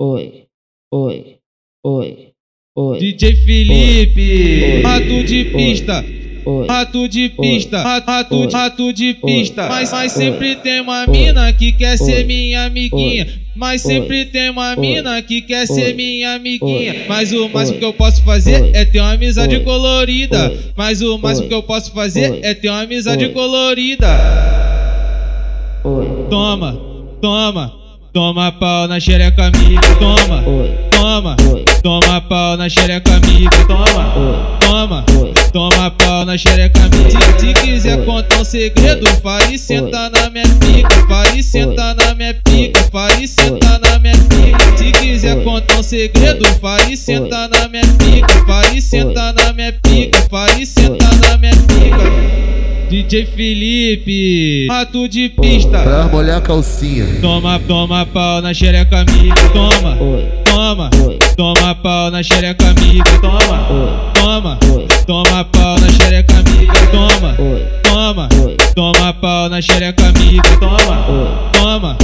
oi, oi, oi, oi. DJ Felipe, rato de pista. Rato de pista, rato, rato de pista. Mas, mas sempre tem uma mina que quer ser minha amiguinha. Mas sempre tem uma mina que quer ser minha amiguinha. Mas o máximo que eu posso fazer é ter uma amizade colorida. Mas o máximo que eu posso fazer é ter uma amizade colorida. Toma, toma, toma pau na xereca amiga. Toma, toma, toma pau na xereca amiga. Toma, toma, toma pau na xereca amiga. Se quiser contar um segredo, fale senta na minha pica. Fale senta na minha pica. Fale e senta na minha pica. Se quiser contar um segredo, fale e senta na minha pica. Fale e senta na minha pica. Fale senta na minha pica. DJ Felipe, rato de pista. Pra molhar a calcinha. Toma, toma pau na xereca amiga. Toma, toma, toma pau na xereca amiga. Toma, toma, toma pau na xereca amiga. Toma, toma, toma pau na xereca amiga. Toma, toma,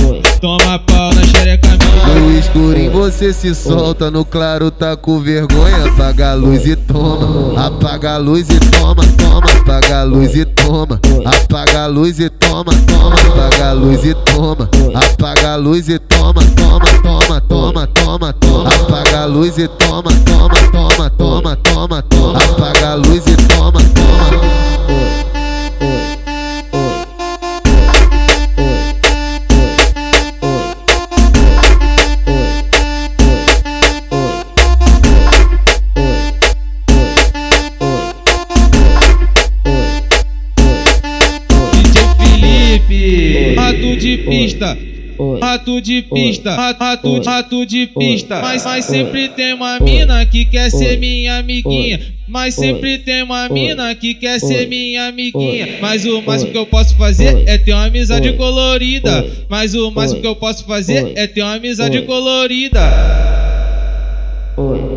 toma pau na xereca amiga. No escurinho você se solta, no claro tá com vergonha. Apaga a luz e toma, apaga a luz e toma, toma, apaga a luz e toma apaga a luz e toma, toma, apaga a luz e toma, apaga a luz e toma, toma, toma, toma, toma, toma, apaga a luz e toma, toma, toma, toma, rato de pista. Rato de pista, rato, rato de pista. Mas, mas sempre tem uma mina que quer ser minha amiguinha. Mas sempre tem uma mina que quer ser minha amiguinha. Mas o máximo que eu posso fazer é ter uma amizade colorida. Mas o máximo que eu posso fazer é ter uma amizade colorida.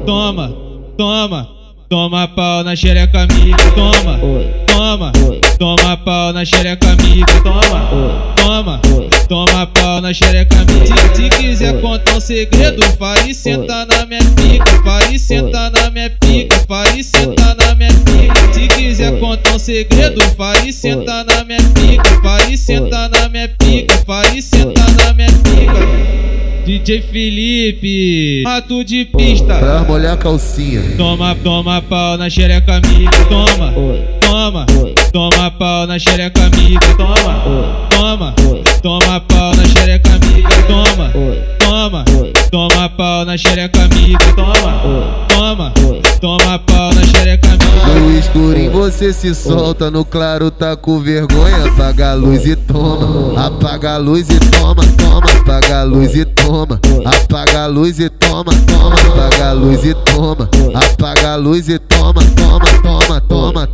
Toma, toma, toma pau na xereca amiga. Toma, toma, toma pau na xereca amiga. Toma, toma. Toma pau na xereca amiga. Se quiser contar um segredo, fale e senta na minha pica. Fale e senta na minha pica. Fale e senta na minha pica. Se quiser contar um segredo, fale e senta na minha pica. Fale e senta na minha pica. Fale e senta na minha pica. DJ Felipe, rato de pista. Pra molhar a calcinha. Toma, toma pau na xereca amiga. Toma, toma, toma pau na xereca amiga. Toma, toma. Toma pau na xereca amiga, toma, toma, toma pau na xereca amiga, toma, toma, toma pau na xereca amiga. No escurinho você se solta, no claro tá com vergonha. Apaga a luz e toma, apaga a luz e toma, toma, apaga a luz e toma, apaga a luz e toma, toma, apaga a luz e toma, apaga a luz e toma, toma, toma, toma,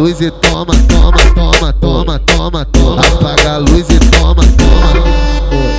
luz e toma, toma, toma, toma, toma, toma. Apaga a luz e toma, toma.